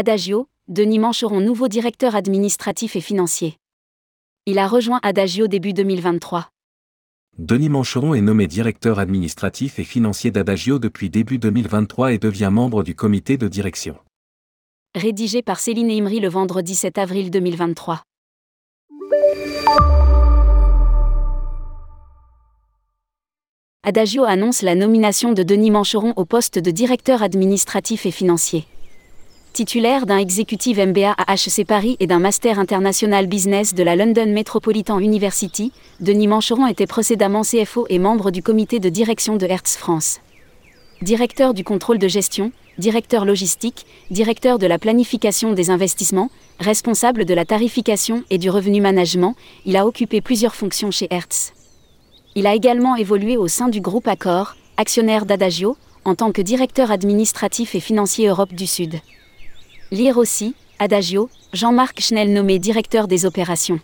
Adagio, Denis Mancheron, nouveau directeur administratif et financier. Il a rejoint Adagio début 2023. Denis Mancheron est nommé directeur administratif et financier d'Adagio depuis début 2023 et devient membre du comité de direction. Rédigé par Céline Imri le vendredi 7 avril 2023. Adagio annonce la nomination de Denis Mancheron au poste de directeur administratif et financier. Titulaire d'un exécutif MBA à HEC Paris et d'un Master International Business de la London Metropolitan University, Denis Mancheron était précédemment CFO et membre du comité de direction de Hertz France. Directeur du contrôle de gestion, directeur logistique, directeur de la planification des investissements, responsable de la tarification et du revenu management, il a occupé plusieurs fonctions chez Hertz. Il a également évolué au sein du groupe Accor, actionnaire d'Adagio, en tant que directeur administratif et financier Europe du Sud. Lire aussi, Adagio, Jean-Marc Schnell nommé directeur des opérations.